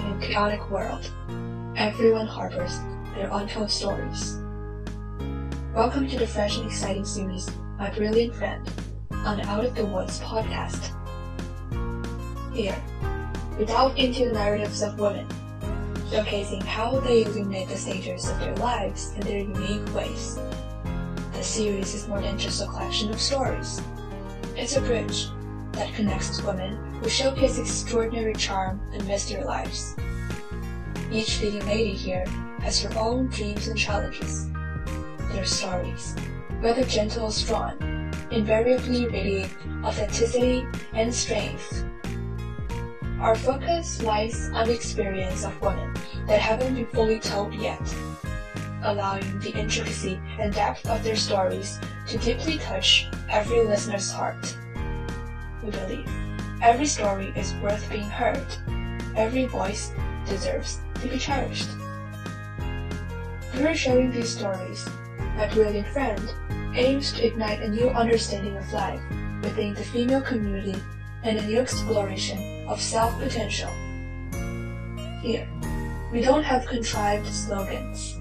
in a chaotic world, everyone harbors their untold stories. Welcome to the fresh and exciting series, My Brilliant Friend, on the Out of the Woods podcast. Here, we delve into the narratives of women, showcasing how they illuminate the stages of their lives in their unique ways. The series is more than just a collection of stories. It's a bridge that connects women who showcase extraordinary charm amidst their lives. Each leading lady here has her own dreams and challenges. Their stories, whether gentle or strong, invariably radiate authenticity and strength. Our focus lies on the experience of women that haven't been fully told yet, allowing the intricacy and depth of their stories to deeply touch every listener's heart. We believe every story is worth being heard. Every voice deserves to be cherished. Through sharing these stories, my brilliant friend aims to ignite a new understanding of life within the female community and a new exploration of self-potential. Here, we don't have contrived slogans.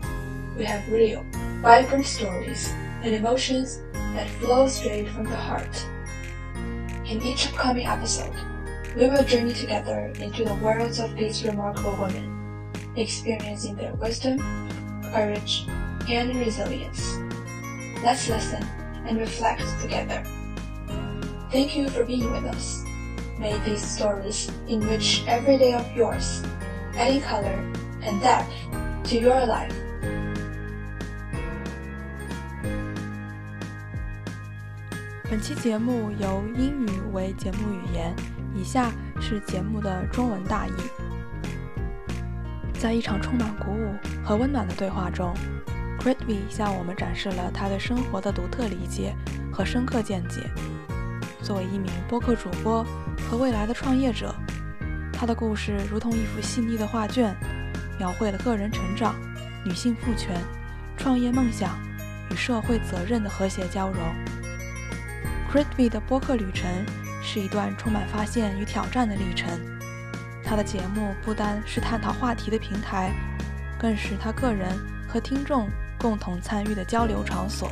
We have real, vibrant stories and emotions that flow straight from the heart. In each upcoming episode, we will journey together into the worlds of these remarkable women, experiencing their wisdom, courage, and resilience. Let's listen and reflect together. Thank you for being with us. May these stories enrich every day of yours, adding color and depth to your life. 本期节目由英语为节目语言，以下是节目的中文大意。在一场充满鼓舞和温暖的对话中 c r i t v y 向我们展示了他对生活的独特理解和深刻见解。作为一名播客主播和未来的创业者，他的故事如同一幅细腻的画卷，描绘了个人成长、女性赋权、创业梦想与社会责任的和谐交融。C r i t v 的播客旅程是一段充满发现与挑战的历程。他的节目不单是探讨话题的平台，更是他个人和听众共同参与的交流场所。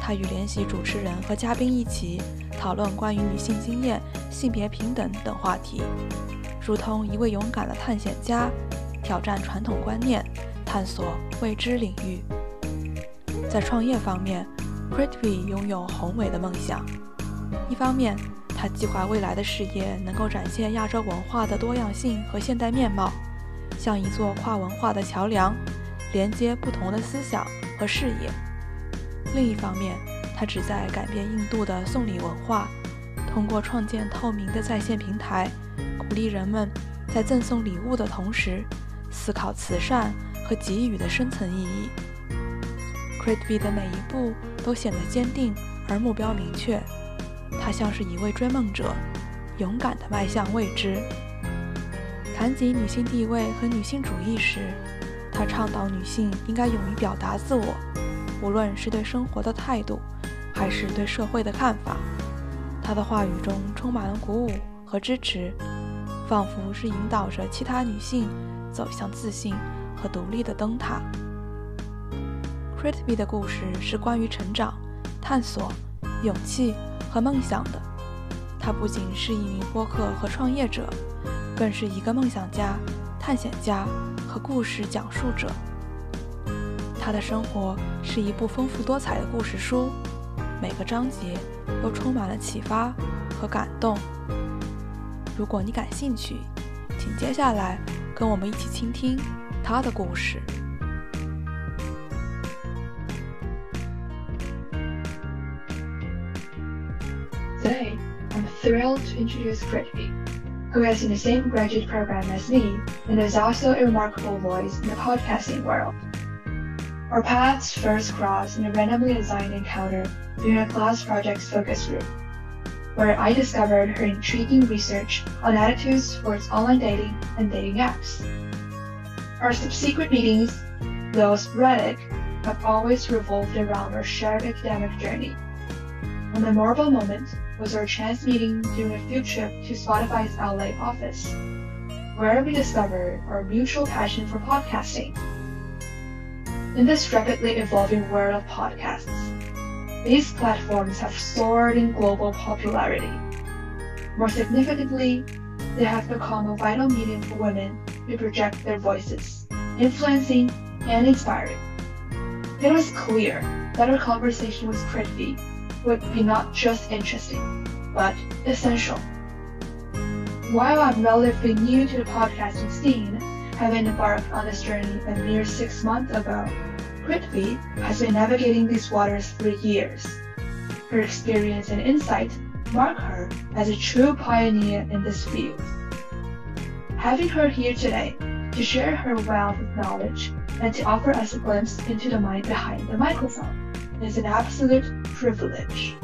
他与联席主持人和嘉宾一起讨论关于女性经验、性别平等等话题，如同一位勇敢的探险家，挑战传统观念，探索未知领域。在创业方面，c r i t v y 拥有宏伟的梦想。一方面，他计划未来的事业能够展现亚洲文化的多样性和现代面貌，像一座跨文化的桥梁，连接不同的思想和视野。另一方面，他旨在改变印度的送礼文化，通过创建透明的在线平台，鼓励人们在赠送礼物的同时，思考慈善和给予的深层意义。C r i t v 的每一步都显得坚定而目标明确，他像是一位追梦者，勇敢地迈向未知。谈及女性地位和女性主义时，他倡导女性应该勇于表达自我，无论是对生活的态度，还是对社会的看法。他的话语中充满了鼓舞和支持，仿佛是引导着其他女性走向自信和独立的灯塔。C r i t v y 的故事是关于成长、探索、勇气和梦想的。他不仅是一名播客和创业者，更是一个梦想家、探险家和故事讲述者。他的生活是一部丰富多彩的故事书，每个章节都充满了启发和感动。如果你感兴趣，请接下来跟我们一起倾听他的故事。Thrilled to introduce Kritvi, who is in the same graduate program as me and is also a remarkable voice in the podcasting world. Our paths first crossed in a randomly assigned encounter during a class project's focus group, where I discovered her intriguing research on attitudes towards online dating and dating apps. Our subsequent meetings, though sporadic, have always revolved around our shared academic journey. A memorable moment was our chance meeting during a field trip to Spotify's LA office. where we discovered our mutual passion for podcasting. In this rapidly evolving world of podcasts, these platforms have soared in global popularity. More significantly, they have become a vital medium for women to project their voices, influencing and inspiring. It was clear that our conversation was Kritvi would be not just interesting, but essential. While I'm relatively new to the podcasting scene, having embarked on this journey a mere six months ago, Kritvi has been navigating these waters for years. Her experience and insight mark her as a true pioneer in this field. Having her here today to share her wealth of knowledge and to offer us a glimpse into the mind behind the microphone is an absolute privilege.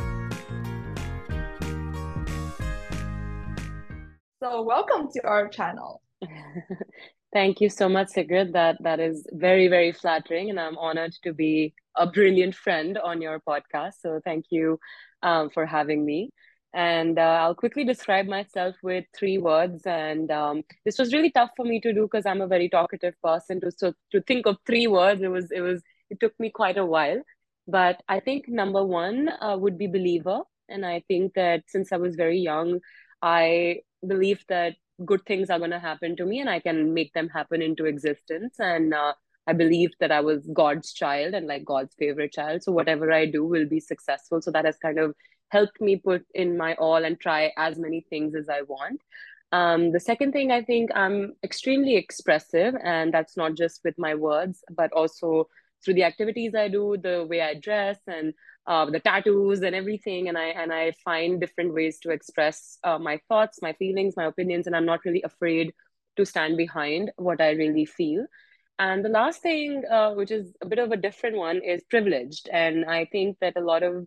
So, welcome to our channel. Thank you so much, Sigrid. That that is very, very flattering, and I'm honored to be a brilliant friend on your podcast. So, thank you um, for having me. And uh, I'll quickly describe myself with three words. And um, this was really tough for me to do because I'm a very talkative person. To so to think of three words, it was it was it took me quite a while. But I think number one uh, would be believer, and I think that since I was very young, I believed that good things are going to happen to me, and I can make them happen into existence. And uh, I believed that I was God's child and like God's favorite child. So whatever I do will be successful. So that has kind of helped me put in my all and try as many things as I want. Um, the second thing, I think I'm extremely expressive, and that's not just with my words, but also through the activities I do, the way I dress, and uh, the tattoos and everything. And I and I find different ways to express uh, my thoughts, my feelings, my opinions, and I'm not really afraid to stand behind what I really feel. And the last thing, uh, which is a bit of a different one, is privileged. And I think that a lot of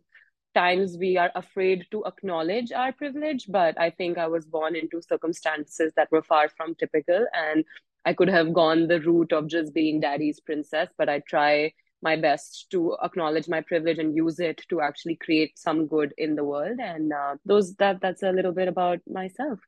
times we are afraid to acknowledge our privilege but i think i was born into circumstances that were far from typical and i could have gone the route of just being daddy's princess but i try my best to acknowledge my privilege and use it to actually create some good in the world and uh, those that that's a little bit about myself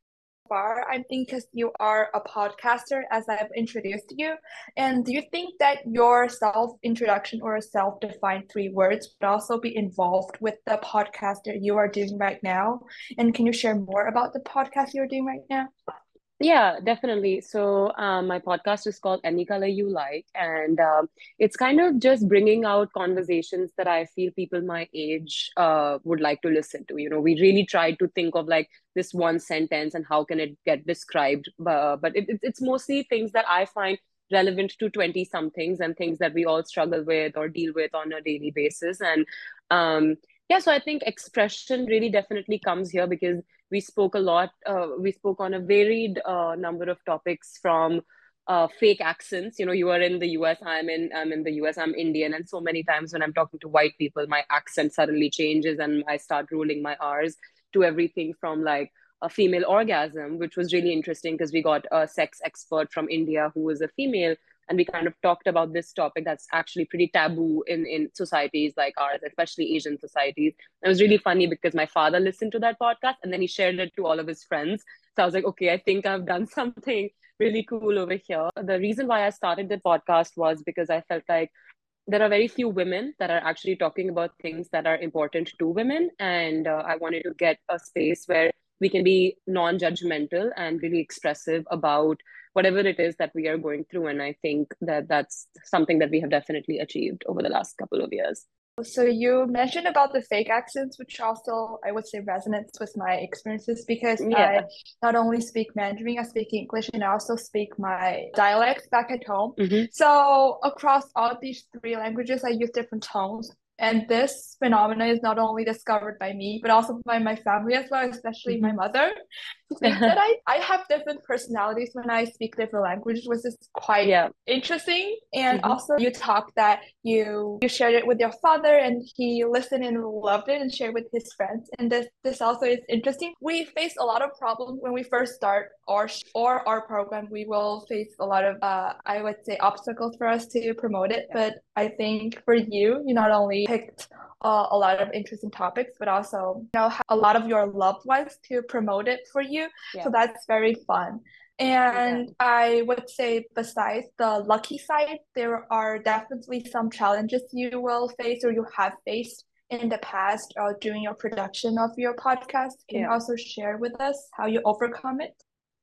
far, I think, because you are a podcaster, as I've introduced you. And do you think that your self introduction or self defined three words would also be involved with the podcast that you are doing right now? And can you share more about the podcast you're doing right now? Yeah, definitely. So um, my podcast is called Any Color You Like, and um, it's kind of just bringing out conversations that I feel people my age uh, would like to listen to. You know, we really try to think of like this one sentence and how can it get described, uh, but it, it's mostly things that I find relevant to 20 somethings and things that we all struggle with or deal with on a daily basis. And um, yeah, so I think expression really definitely comes here because we spoke a lot uh, we spoke on a varied uh, number of topics from uh, fake accents. You know you are in the us i'm in i'm in the us i'm indian. And so many times when i'm talking to white people my accent suddenly changes and i start rolling my r's to everything from like a female orgasm which was really interesting because we got a sex expert from india who was a female and we kind of talked about this topic that's actually pretty taboo in in societies like ours especially asian societies. It was really funny because my father listened to that podcast and then he shared it to all of his friends. So i was like okay i think i've done something really cool over here. The reason why i started the podcast was because i felt like there are very few women that are actually talking about things that are important to women. And uh, i wanted to get a space where we can be non-judgmental and really expressive about whatever it is that we are going through and i think that that's something that we have definitely achieved over the last couple of years so you mentioned about the fake accents which also i would say resonates with my experiences because yeah. i not only speak mandarin i speak english and i also speak my dialect back at home mm-hmm. so across all these three languages i use different tones and this phenomenon is not only discovered by me, but also by my family as well, especially mm-hmm. my mother. that I, I have different personalities when I speak different languages, which is quite yeah. interesting. And mm-hmm. also you talk that you you shared it with your father and he listened and loved it and shared with his friends. And this this also is interesting. We face a lot of problems when we first start our or our program. We will face a lot of uh, I would say obstacles for us to promote it. But I think for you, you not only picked uh, a lot of interesting topics, but also you know a lot of your loved ones to promote it for you. Yeah. So that's very fun. And I would say, besides the lucky side, there are definitely some challenges you will face or you have faced in the past uh, during your production of your podcast. Can yeah. you also share with us how you overcome it?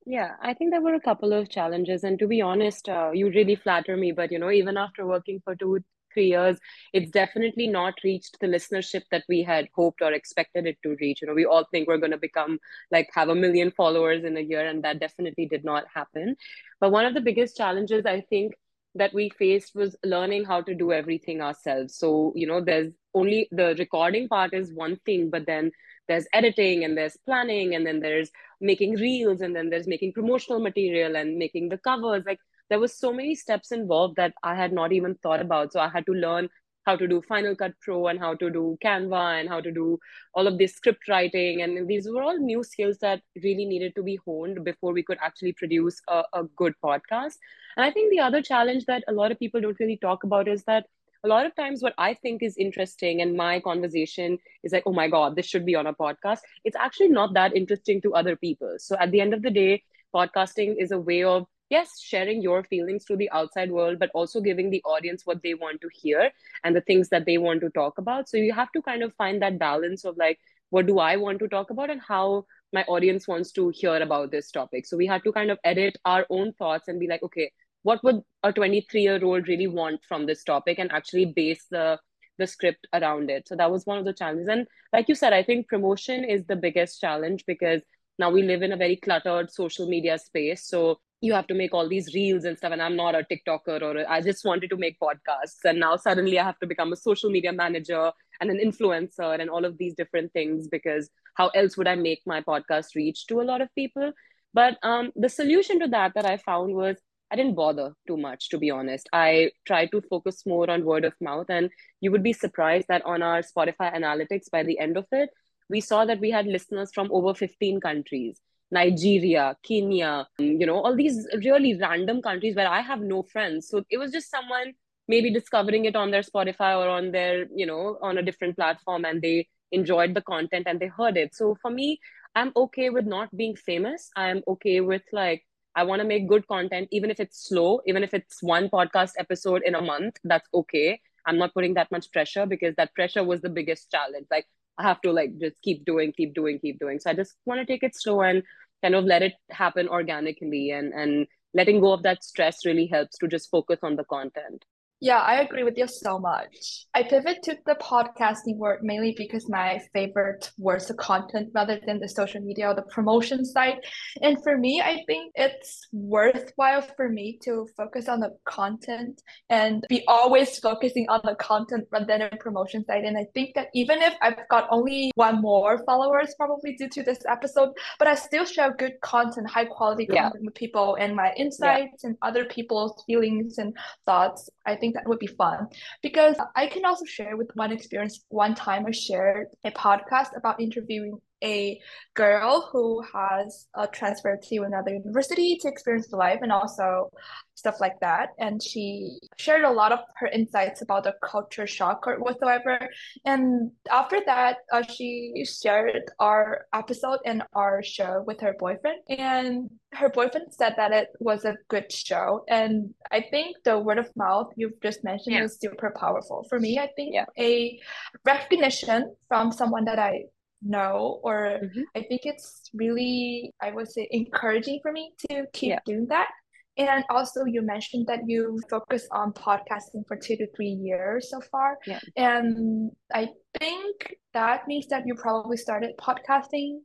Yeah, I think there were a couple of challenges. And to be honest, uh, you really flatter me. But, you know, even after working for two, three years, it's definitely not reached the listenership that we had hoped or expected it to reach. You know, we all think we're going to become like have a million followers in a year, and that definitely did not happen. But one of the biggest challenges I think that we faced was learning how to do everything ourselves. So, you know, there's only the recording part is one thing, but then there's editing and there's planning and then there's making reels and then there's making promotional material and making the covers. Like there was so many steps involved that I had not even thought about. So I had to learn how to do Final Cut Pro and how to do Canva and how to do all of this script writing. And these were all new skills that really needed to be honed before we could actually produce a, a good podcast. And I think the other challenge that a lot of people don't really talk about is that a lot of times what I think is interesting and my conversation is like, oh my God, this should be on a podcast. It's actually not that interesting to other people. So at the end of the day, podcasting is a way of yes sharing your feelings to the outside world but also giving the audience what they want to hear and the things that they want to talk about. So you have to kind of find that balance of like what do i want to talk about and how my audience wants to hear about this topic. So we had to kind of edit our own thoughts and be like okay what would a 23 year old really want from this topic and actually base the the script around it. So that was one of the challenges. And like you said i think promotion is the biggest challenge because now we live in a very cluttered social media space. So you have to make all these reels and stuff and i'm not a tiktoker or I just wanted to make podcasts. And now suddenly i have to become a social media manager and an influencer and all of these different things because how else would i make my podcast reach to a lot of people? But um, the solution to that that i found was i didn't bother too much to be honest. I tried to focus more on word of mouth and you would be surprised that on our spotify analytics by the end of it we saw that we had listeners from over 15 countries Nigeria, Kenya, um, you know, all these really random countries where I have no friends. So it was just someone maybe discovering it on their Spotify or on their, you know, on a different platform and they enjoyed the content and they heard it. So for me, I'm okay with not being famous. I'm okay with like, I want to make good content, even if it's slow, even if it's one podcast episode in a month, that's okay. I'm not putting that much pressure because that pressure was the biggest challenge. Like, I have to like just keep doing, keep doing, keep doing. So I just want to take it slow and kind of let it happen organically and and letting go of that stress really helps to just focus on the content yeah, I agree with you so much. I pivot to the podcasting word mainly because my favorite was the content rather than the social media or the promotion side. And for me, I think it's worthwhile for me to focus on the content and be always focusing on the content rather than the promotion side. And I think that even if I've got only one more followers, probably due to this episode, but I still share good content, high quality content yeah. with people and my insights yeah. and other people's feelings and thoughts. I think that would be fun because I can also share with one experience. One time I shared a podcast about interviewing a girl who has uh, transferred to another university to experience the life and also stuff like that. And she shared a lot of her insights about the culture shock or whatsoever. And after that, uh, she shared our episode and our show with her boyfriend. And her boyfriend said that it was a good show. And I think the word of mouth you've just mentioned yeah. is super powerful. For me, I think yeah. a recognition from someone that I know or mm-hmm. i think it's really i would say encouraging for me to keep yeah. doing that and also you mentioned that you focus on podcasting for two to three years so far yeah. and i think that means that you probably started podcasting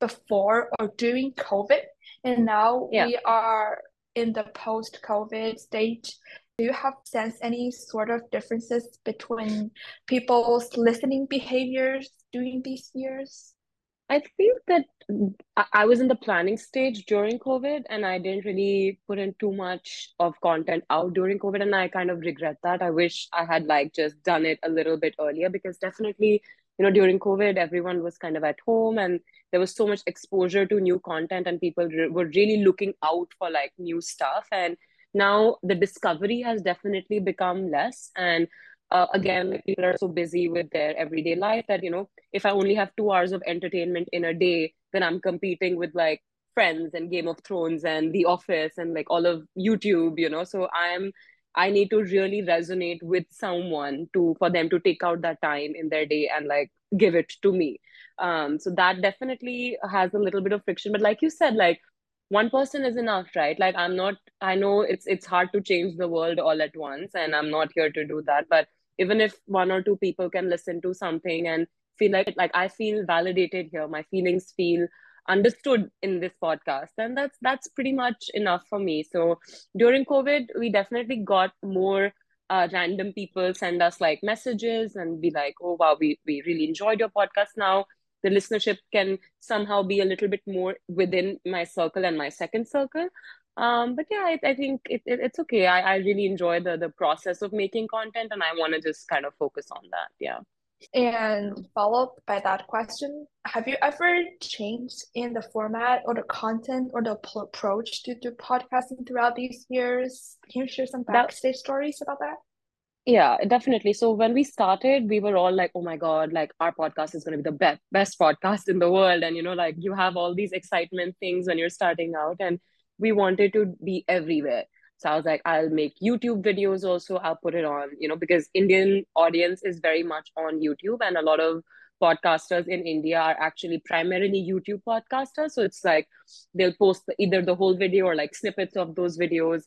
before or during covid and now yeah. we are in the post covid stage do you have sense any sort of differences between people's listening behaviors during these years? I think that I was in the planning stage during COVID and I didn't really put in too much of content out during COVID and I kind of regret that. I wish I had like just done it a little bit earlier because definitely, you know, during COVID, everyone was kind of at home and there was so much exposure to new content and people re- were really looking out for like new stuff. And now the discovery has definitely become less and uh, again people are so busy with their everyday life that you know if i only have two hours of entertainment in a day then i'm competing with like Friends and Game of Thrones and The Office and like all of YouTube, you know. So I'm I need to really resonate with someone to for them to take out that time in their day and like give it to me. Um, so that definitely has a little bit of friction. But like you said, like one person is enough, right? Like I'm not. I know it's it's hard to change the world all at once, and I'm not here to do that. But even if one or two people can listen to something and feel like like I feel validated here, my feelings feel understood in this podcast and that's that's pretty much enough for me so during covid we definitely got more uh, random people send us like messages and be like oh wow we, we really enjoyed your podcast now the listenership can somehow be a little bit more within my circle and my second circle um, but yeah I, I think it, it, it's okay I, I really enjoy the the process of making content and i want to just kind of focus on that yeah and follow up by that question, have you ever changed in the format or the content or the approach to do podcasting throughout these years? Can you share some backstage that, stories about that? Yeah, definitely. So when we started, we were all like, "Oh my god, like our podcast is going to be the best best podcast in the world." And you know, like you have all these excitement things when you're starting out and we wanted to be everywhere. So I was like, I'll make YouTube videos also. I'll put it on, you know, because Indian audience is very much on YouTube and a lot of podcasters in India are actually primarily YouTube podcasters. So it's like they'll post either the whole video or like snippets of those videos.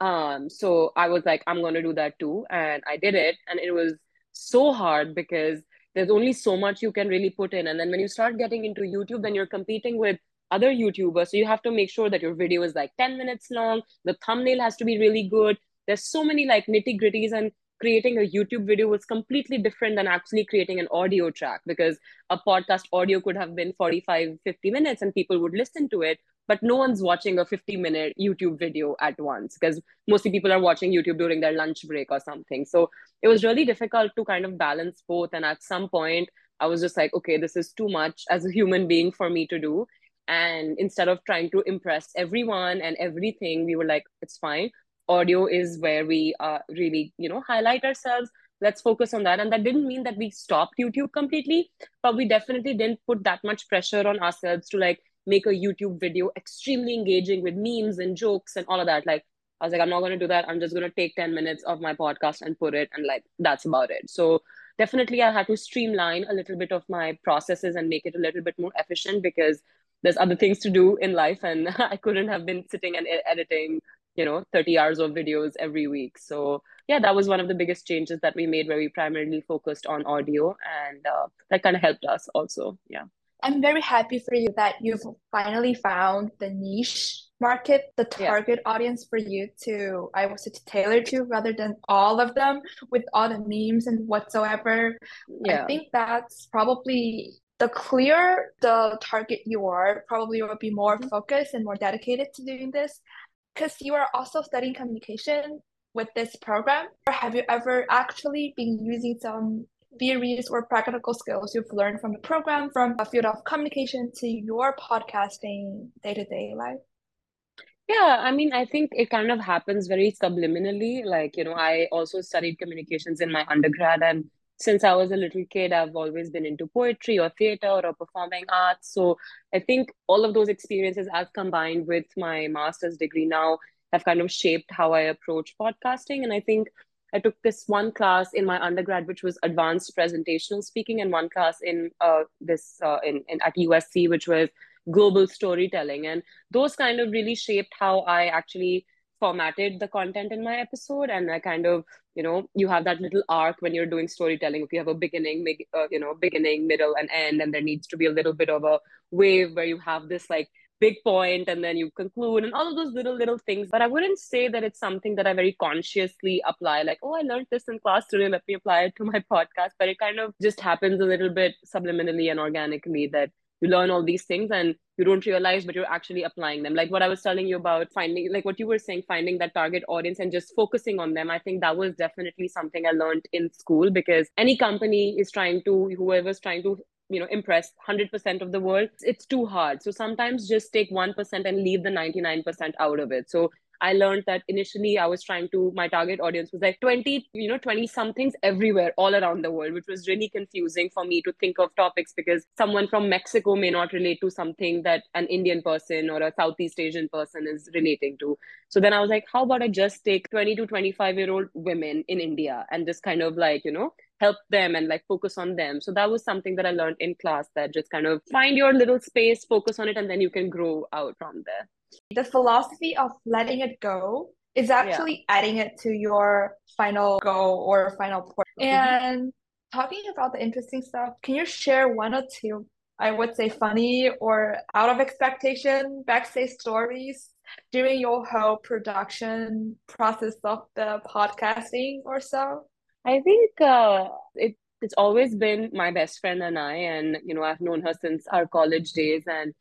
Um, so I was like, I'm gonna do that too. And I did it. And it was so hard because there's only so much you can really put in. And then when you start getting into YouTube, then you're competing with other YouTubers. So you have to make sure that your video is like 10 minutes long. The thumbnail has to be really good. There's so many like nitty gritties and creating a YouTube video was completely different than actually creating an audio track because a podcast audio could have been 45, 50 minutes and people would listen to it. But no one's watching a 50 minute YouTube video at once because mostly people are watching YouTube during their lunch break or something. So it was really difficult to kind of balance both. And at some point, I was just like, okay, this is too much as a human being for me to do and instead of trying to impress everyone and everything we were like it's fine audio is where we uh, really you know highlight ourselves. Let's focus on that. And that didn't mean that we stopped youtube completely but we definitely didn't put that much pressure on ourselves to like make a youtube video extremely engaging with memes and jokes and all of that. Like i was like i'm not going to do that. I'm just going to take 10 minutes of my podcast and put it and like that's about it. So definitely i had to streamline a little bit of my processes and make it a little bit more efficient because there's other things to do in life and i couldn't have been sitting and editing you know 30 hours of videos every week so yeah that was one of the biggest changes that we made where we primarily focused on audio and uh, that kind of helped us also yeah i'm very happy for you that you've finally found the niche market the target yeah. audience for you to i was to tailor to rather than all of them with all the memes and whatsoever yeah. i think that's probably the clearer the target you are, probably will be more mm-hmm. focused and more dedicated to doing this. Because you are also studying communication with this program, or have you ever actually been using some theories or practical skills you've learned from the program from a field of communication to your podcasting day-to-day life? Yeah, I mean, I think it kind of happens very subliminally. Like, you know, I also studied communications in my undergrad, and since I was a little kid, I've always been into poetry or theater or performing arts. So I think all of those experiences, as combined with my master's degree now, have kind of shaped how I approach podcasting. And I think I took this one class in my undergrad, which was advanced presentational speaking, and one class in uh, this uh, in, in at USC, which was global storytelling. And those kind of really shaped how I actually formatted the content in my episode and i kind of you know you have that little arc when you're doing storytelling. If you have a beginning uh, you know beginning middle and end and there needs to be a little bit of a wave where you have this like big point and then you conclude and all of those little little things. But i wouldn't say that it's something that i very consciously apply like oh i learned this in class today let me apply it to my podcast. But it kind of just happens a little bit subliminally and organically that you learn all these things and you don't realize but you're actually applying them. Like what i was telling you about finding like what you were saying finding that target audience and just focusing on them i think that was definitely something i learned in school because any company is trying to whoever's trying to you know impress 100% of the world it's too hard. So sometimes just take 1% and leave the 99% out of it. So I learned that initially I was trying to, my target audience was like 20, you know, 20 somethings everywhere, all around the world, which was really confusing for me to think of topics because someone from Mexico may not relate to something that an Indian person or a Southeast Asian person is relating to. So then I was like, how about I just take 20 to 25 year old women in India and just kind of like, you know, help them and like focus on them. So that was something that I learned in class that just kind of find your little space, focus on it, and then you can grow out from there. The philosophy of letting it go is actually yeah. adding it to your final goal or final point. Mm-hmm. And talking about the interesting stuff, can you share one or two, I would say, funny or out of expectation backstage stories during your whole production process of the podcasting or so? I think uh, it it's always been my best friend and I, and you know I've known her since our college days, and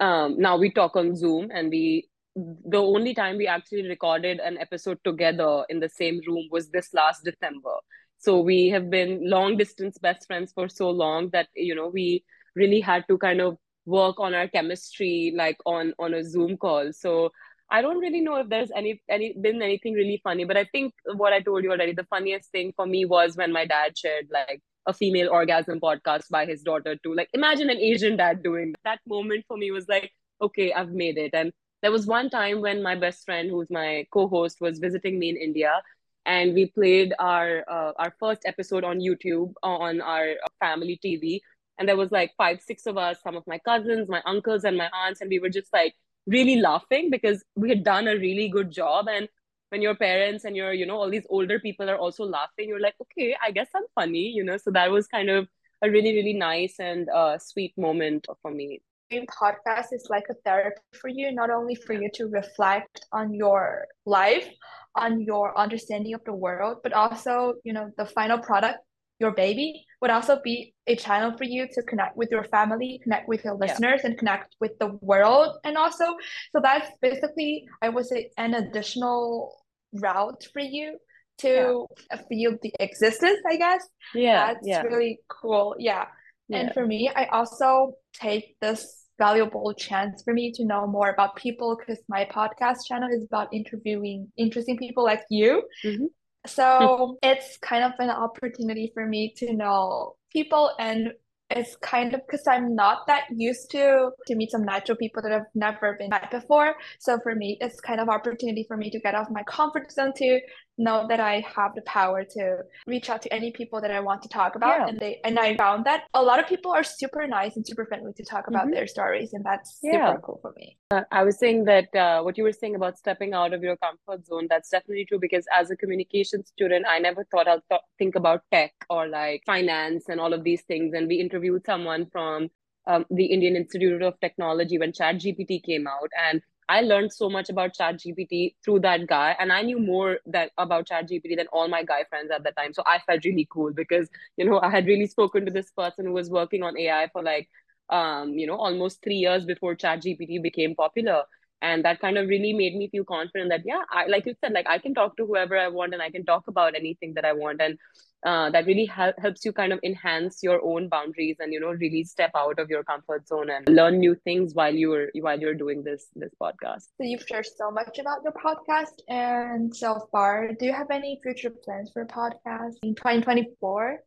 um, now we talk on Zoom, and we the only time we actually recorded an episode together in the same room was this last December. So we have been long distance best friends for so long that you know we really had to kind of work on our chemistry like on on a Zoom call. So I don't really know if there's any any been anything really funny, but I think what I told you already, the funniest thing for me was when my dad shared like a female orgasm podcast by his daughter too. Like imagine an Asian dad doing that. that moment for me was like, okay, I've made it. And there was one time when my best friend, who's my co-host, was visiting me in India, and we played our uh, our first episode on YouTube on our family TV. And there was like five, six of us, some of my cousins, my uncles, and my aunts, and we were just like really laughing because we had done a really good job. And when your parents and your you know all these older people are also laughing you're like okay i guess i'm funny you know? So that was kind of a really really nice and uh, sweet moment for me. Podcast is like a therapy for you not only for you to reflect on your life on your understanding of the world but also you know the final product your baby would also be a channel for you to connect with your family, connect with your listeners, yeah. and connect with the world. And also, so that's basically, I would say, an additional route for you to yeah. feel the existence, I guess. Yeah. That's yeah. really cool. Yeah. And for me, I also take this valuable chance for me to know more about people because my podcast channel is about interviewing interesting people like you. Mm-hmm. So it's kind of an opportunity for me to know people and it's kind of because I'm not that used to to meet some natural people that have never been met before. So for me, it's kind of opportunity for me to get off my comfort zone to know that I have the power to reach out to any people that I want to talk about. Yeah. And they and I found that a lot of people are super nice and super friendly to talk about mm-hmm. their stories, and that's yeah. super cool for me. Uh, I was saying that uh, what you were saying about stepping out of your comfort zone, that's definitely true because as a communication student, I never thought I'd th- think about tech or like finance and all of these things. And we interviewed someone from um, the Indian Institute of Technology when ChatGPT came out, and I learned so much about ChatGPT through that guy, and I knew more that about ChatGPT than all my guy friends at that time. So I felt really cool because you know I had really spoken to this person who was working on AI for like um, you know almost three years before ChatGPT became popular, and that kind of really made me feel confident that yeah, I like you said, like I can talk to whoever I want and I can talk about anything that I want, and uh, that really hel- helps you kind of enhance your own boundaries and you know really step out of your comfort zone and learn new things while you're while you're doing this this podcast. So you've shared so much about your podcast and so far. Do you have any future plans for podcast in 2024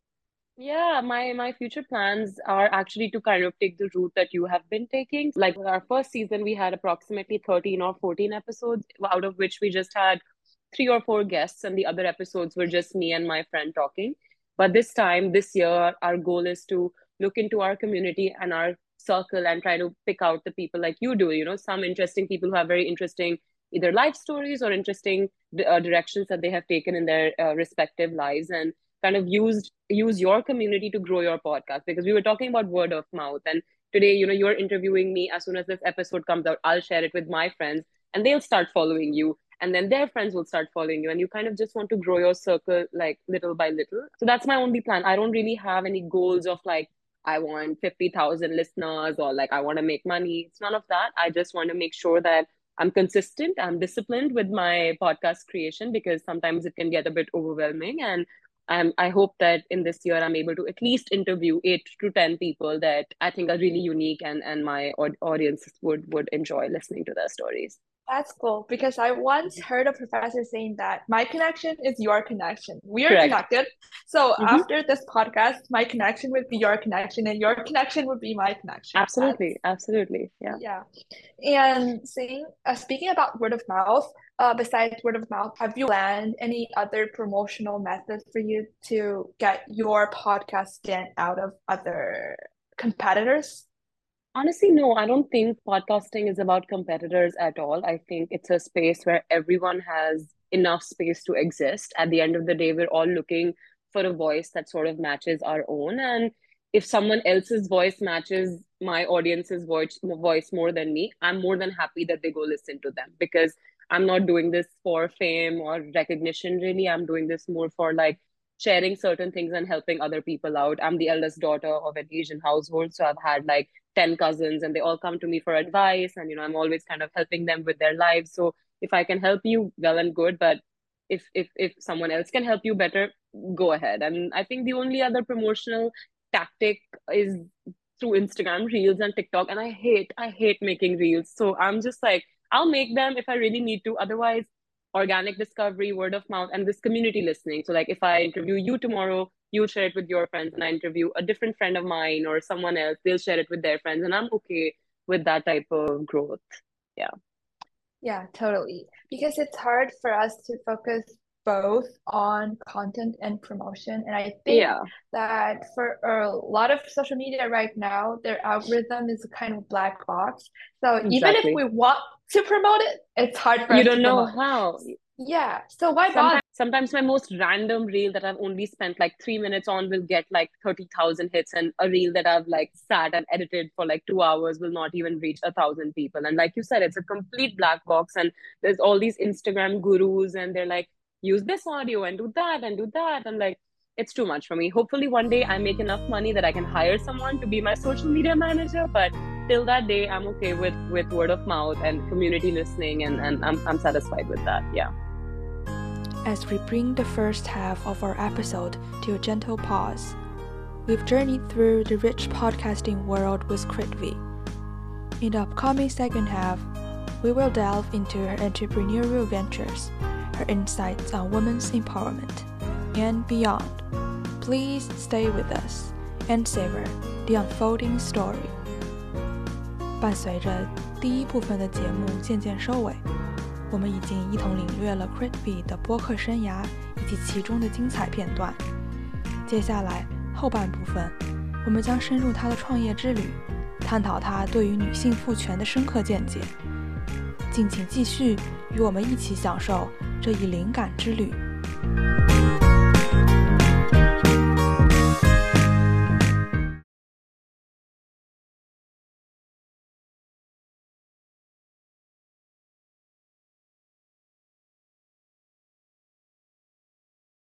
yeah my my future plans are actually to kind of take the route that you have been taking like our first season we had approximately 13 or 14 episodes out of which we just had three or four guests, and the other episodes were just me and my friend talking. But this time, this year, our goal is to look into our community and our circle and try to pick out the people like you do, you know, some interesting people who have very interesting either life stories or interesting uh, directions that they have taken in their uh, respective lives and kind of used use your community to grow your podcast because we were talking about word of mouth. And today you know you're interviewing me. As soon as this episode comes out i'll share it with my friends and they'll start following you and then their friends will start following you. And you kind of just want to grow your circle like little by little. So that's my only plan. I don't really have any goals of like i want 50000 listeners or like i want to make money. It's none of that. I just want to make sure that i'm consistent i'm disciplined with my podcast creation because sometimes it can get a bit overwhelming. And um, I hope that in this year I'm able to at least interview eight to ten people that I think are really unique and and my audience would would enjoy listening to their stories. That's cool because I once heard a professor saying that my connection is your connection. We are Correct. connected. So Mhm. after this podcast, my connection would be your connection and your connection would be my connection. Absolutely, absolutely. Yeah. Yeah. And saying, uh, speaking about word of mouth, uh, besides word of mouth, have you planned any other promotional methods for you to get your podcast stand out of other competitors? Honestly, no, I don't think podcasting is about competitors at all. I think it's a space where everyone has enough space to exist. At the end of the day, we're all looking for a voice that sort of matches our own. And if someone else's voice matches my audience's voice voice more than me, I'm more than happy that they go listen to them because I'm not doing this for fame or recognition, really. I'm doing this more for like sharing certain things and helping other people out. I'm the eldest daughter of an Asian household, so I've had like 10 cousins and they all come to me for advice and you know i'm always kind of helping them with their lives. So if i can help you well and good but if if if someone else can help you better go ahead. And i think the only other promotional tactic is through instagram reels and tiktok and i hate i hate making reels. So i'm just like i'll make them if i really need to. Otherwise organic discovery word of mouth and this community listening so like if i interview you tomorrow you'll share it with your friends and I interview a different friend of mine or someone else, they'll share it with their friends. And I'm okay with that type of growth. Yeah. Yeah, totally. Because it's hard for us to focus both on content and promotion. And I think Yeah. that for a lot of social media right now, their algorithm is a kind of black box. So even if we want to promote it, it's hard for You don't know promote. how. Yeah. So why bother? Sometimes, sometimes my most random reel that I've only spent like three minutes on will get like 30,000 hits, and a reel that I've like sat and edited for like two hours will not even reach a thousand people. And like you said, it's a complete black box, and there's all these Instagram gurus, and they're like, use this audio and do that and do that. And like, it's too much for me. Hopefully, one day I make enough money that I can hire someone to be my social media manager. But till that day, I'm okay with with word of mouth and community listening, and, and I'm, I'm satisfied with that. Yeah. As we bring the first half of our episode to a gentle pause, we've journeyed through the rich podcasting world with Kritvi. In the upcoming second half, we will delve into her entrepreneurial ventures, her insights on women's empowerment, and beyond. Please stay with us and savor the unfolding story. 伴随着第一部分的节目渐渐收尾，我们已经一同领略了 Crit V 的播客生涯以及其中的精彩片段。接下来后半部分，我们将深入她的创业之旅，探讨她对于女性赋权的深刻见解。敬请继续与我们一起享受这一灵感之旅。